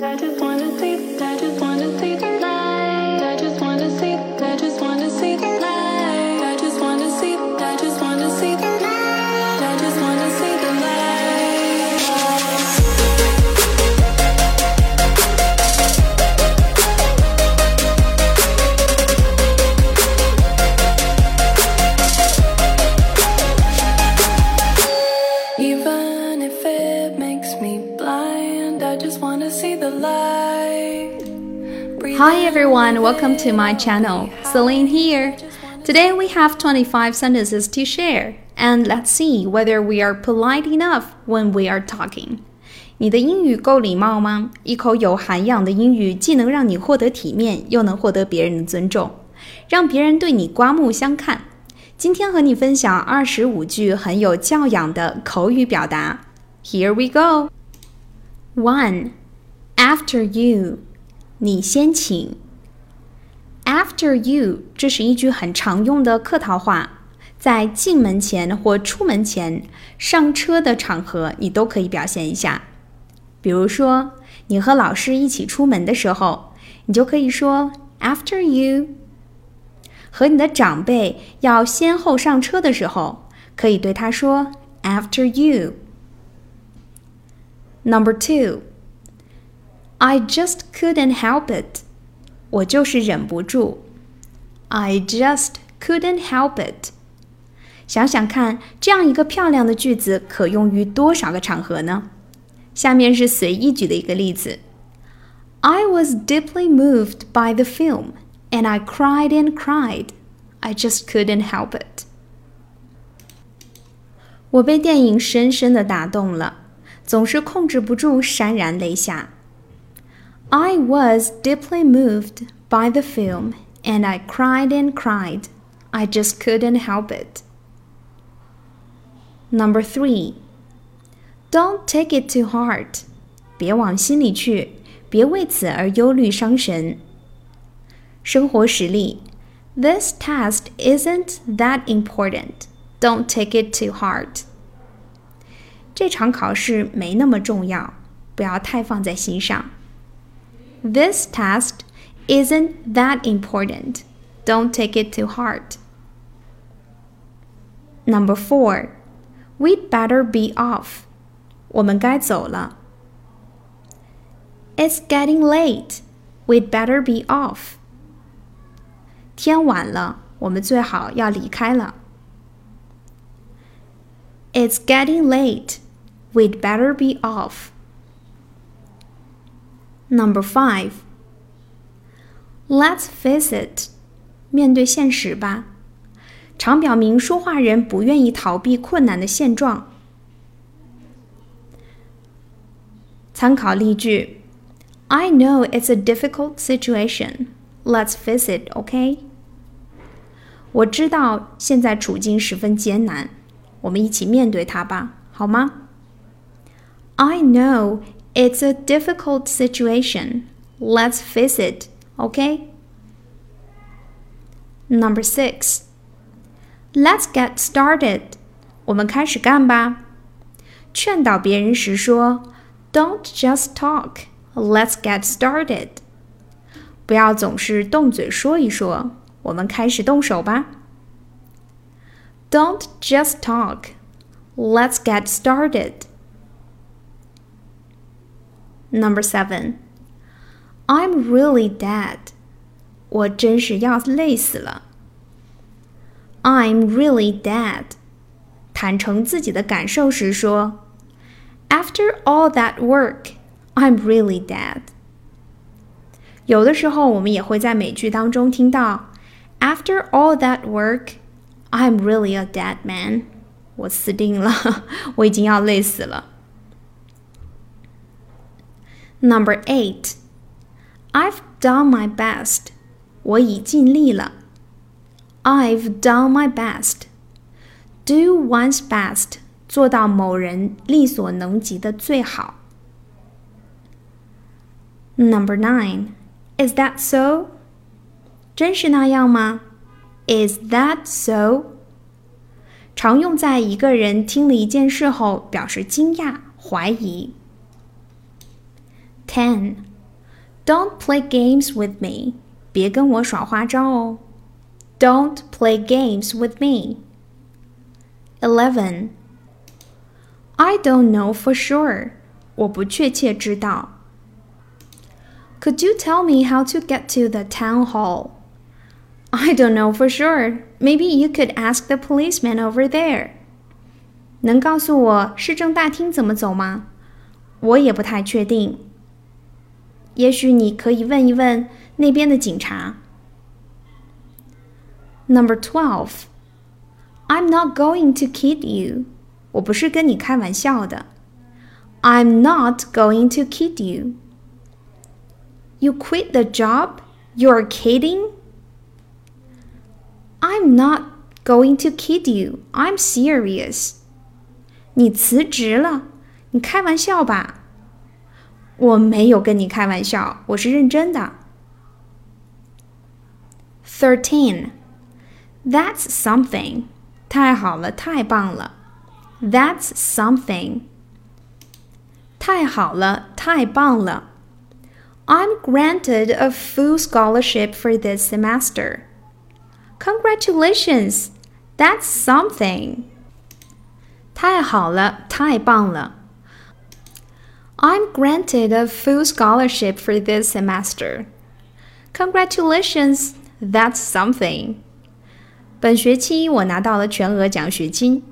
I just wanna see, I just wanna see Hi in everyone, welcome to my channel. Celine here. Today we have 25 sentences to share, and let's see whether we are polite enough when we are talking. 你的英语够礼貌吗？一口有涵养的英语，既能让你获得体面，又能获得别人的尊重，让别人对你刮目相看。今天和你分享二十五句很有教养的口语表达。Here we go. One, After you. 你先请。After you，这是一句很常用的客套话，在进门前或出门前、上车的场合，你都可以表现一下。比如说，你和老师一起出门的时候，你就可以说 After you。和你的长辈要先后上车的时候，可以对他说 After you。Number two。I just couldn't help it. 我就是忍不住。I just couldn't help it. 想想看，这样一个漂亮的句子可用于多少个场合呢？下面是随意举的一个例子。I was deeply moved by the film, and I cried and cried. I just couldn't help it. 我被电影深深的打动了，总是控制不住潸然泪下。 I was deeply moved by the film and I cried and cried. I just couldn't help it. Number three, don't take it too heart. 别往心里去，别为此而忧虑伤神。生活实例：This test isn't that important. Don't take it too hard. 这场考试没那么重要，不要太放在心上。 This test isn't that important. Don't take it too hard. Number four, we'd better be off. 我们该走了。It's getting late. We'd better be off. 天晚了，我们最好要离开了。It's getting late. We'd better be off. Number five. Let's face it. 面对现实吧，常表明说话人不愿意逃避困难的现状。参考例句：I know it's a difficult situation. Let's face it, OK? 我知道现在处境十分艰难，我们一起面对它吧，好吗？I know it's a difficult situation. Let's face it, OK? Number six. Let's get started. 我们开始干吧。劝导别人时说，Don't just talk. Let's get started. 不要总是动嘴说一说，我们开始动手吧。Don't just talk. Let's get started. Number seven. I'm really dead. 我真是要累死了。I'm really dead. 坦诚自己的感受时说，After all that work, I'm really dead. 有的时候，我们也会在美剧当中听到，After all that work, I'm really a dead man. 我死定了，我已经要累死了。 Number eight, I've done my best. 我已尽力了。I've done my best. Do one's best. 做到某人力所能及的最好。Number nine, is that so? 真是那样吗？Is that so? 常用在一个人听了一件事后表示惊讶、怀疑。 Ten. Don't play games with me. 别跟我耍花招哦。Don't play games with me. Eleven. I don't know for sure. 我不确切知道。Could you tell me how to get to the town hall? I don't know for sure. Maybe you could ask the policeman over there. 能告诉我市政大厅怎么走吗？我也不太确定。 也许你可以问一问那边的警察。Number twelve. I'm not going to kid you. 我不是跟你开玩笑的。I'm not going to kid you. You quit the job? You're kidding? I'm not going to kid you. I'm serious. 你辞职了？你开玩笑吧？ 我没有跟你开玩笑，我是认真的。Thirteen. That's something. 太好了，太棒了。That's something. 太好了，太棒了。I'm granted a full scholarship for this semester. Congratulations! That's something. 太好了，太棒了。 I'm granted a full scholarship for this semester. Congratulations! That's something. 本学期我拿到了全额奖学金。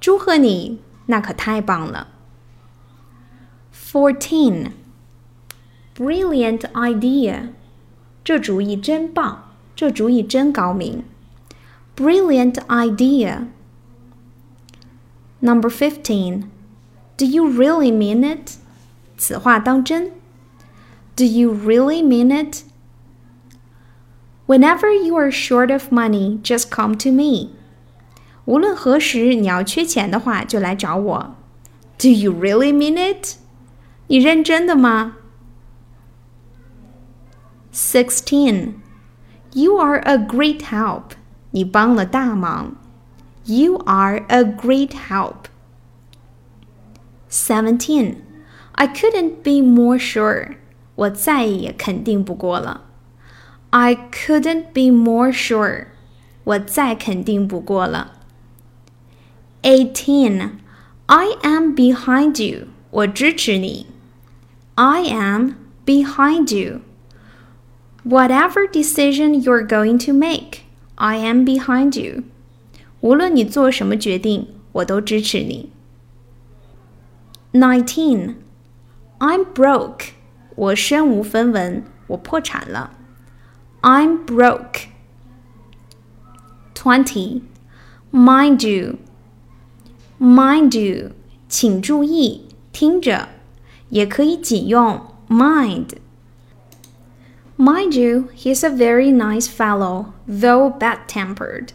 祝贺你，那可太棒了。Fourteen. Brilliant idea. 这主意真棒，这主意真高明。Brilliant idea. Number fifteen. Do you really mean it? 此话当真？Do you really mean it? Whenever you are short of money, just come to me. 无论何时你要缺钱的话，就来找我。Do you really mean it? 你认真的吗？Sixteen. You are a great help. 你帮了大忙。You are a great help. Seventeen. I couldn't be more sure. 我再也肯定不过了。I couldn't be more sure. 我再肯定不过了。Eighteen. I am behind you. 我支持你。I am behind you. Whatever decision you're going to make, I am behind you. 无论你做什么决定，我都支持你。 Nineteen. I'm broke. 我身无分文，我破产了。I'm broke. Twenty. Mind you. Mind you. 请注意，听着，也可以仅用 mind。Mind you, he's a very nice fellow, though bad-tempered.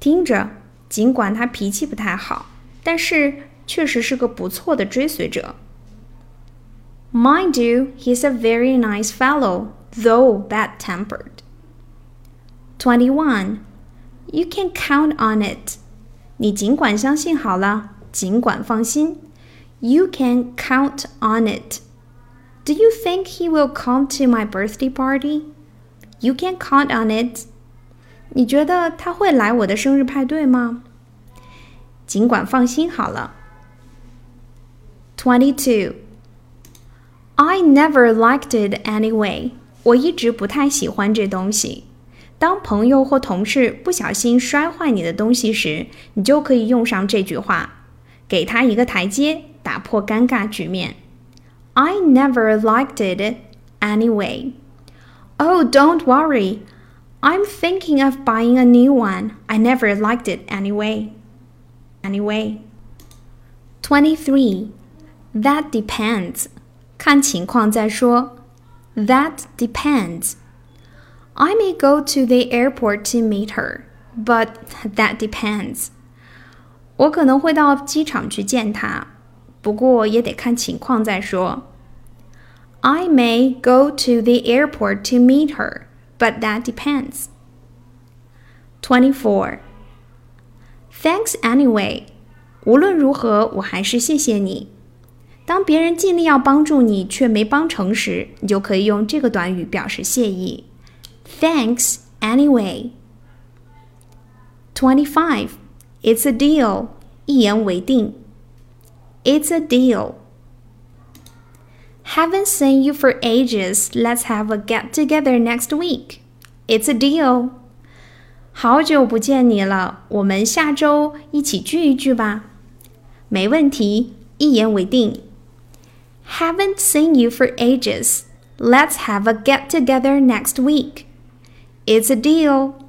听着，尽管他脾气不太好，但是 确实是个不错的追随者。Mind you, he's a very nice fellow, though bad-tempered. Twenty-one. You can count on it. 你尽管相信好了，尽管放心。You can count on it. Do you think he will come to my birthday party? You can count on it. 你觉得他会来我的生日派对吗？尽管放心好了。 Twenty-two. I never liked it anyway. 我一直不太喜欢这东西。当朋友或同事不小心摔坏你的东西时，你就可以用上这句话，给他一个台阶，打破尴尬局面。I never liked it anyway. Oh, don't worry. I'm thinking of buying a new one. I never liked it anyway. Anyway. 23. That depends. 看情况再说。That depends. I may go to the airport to meet her, but that depends. 我可能会到机场去见她，不过也得看情况再说。I may go to the airport to meet her, but that depends. 24. Thanks anyway. 无论如何，我还是谢谢你。 当别人尽力要帮助你却没帮成时，你就可以用这个短语表示谢意。Thanks anyway. Twenty-five. It's a deal. 一言为定。It's a deal. Haven't seen you for ages. Let's have a get together next week. It's a deal. 好久不见你了，我们下周一起聚一聚吧。没问题，一言为定。 Haven't seen you for ages. Let's have a get together next week. It's a deal.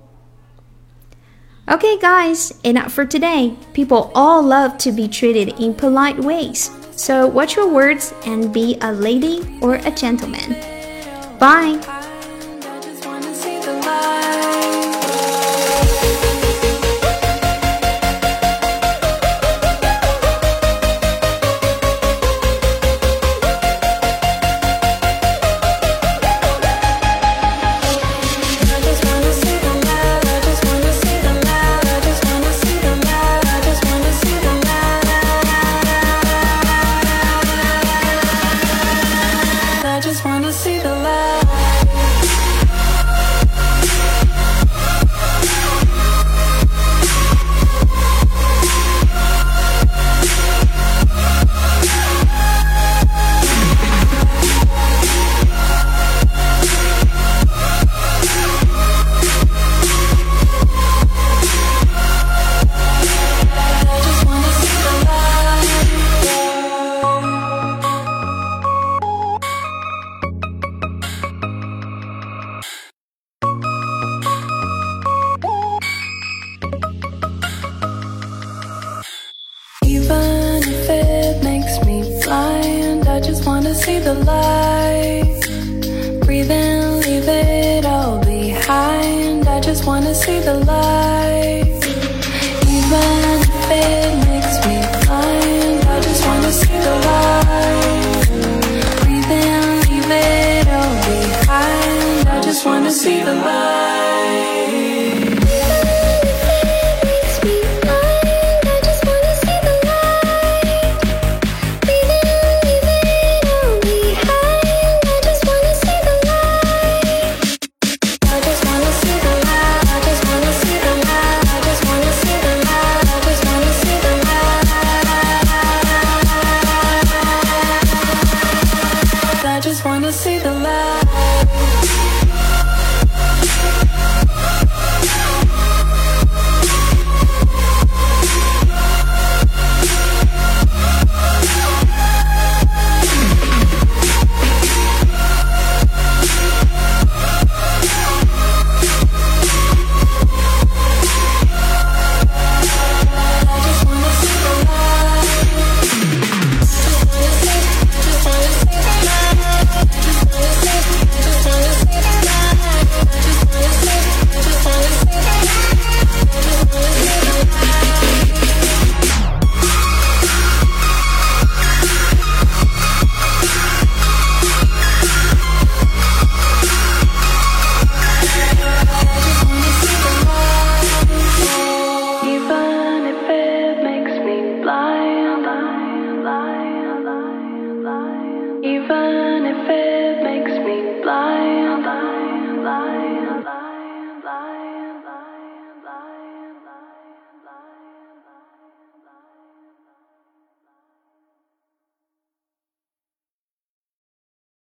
Okay, guys, enough for today. People all love to be treated in polite ways. So watch your words and be a lady or a gentleman. Bye. Wanna see the light. Breathe in, leave it all behind. I just wanna see the light. Even if it makes me blind, I just wanna see the light. Breathe in, leave it all behind. I just wanna see the light.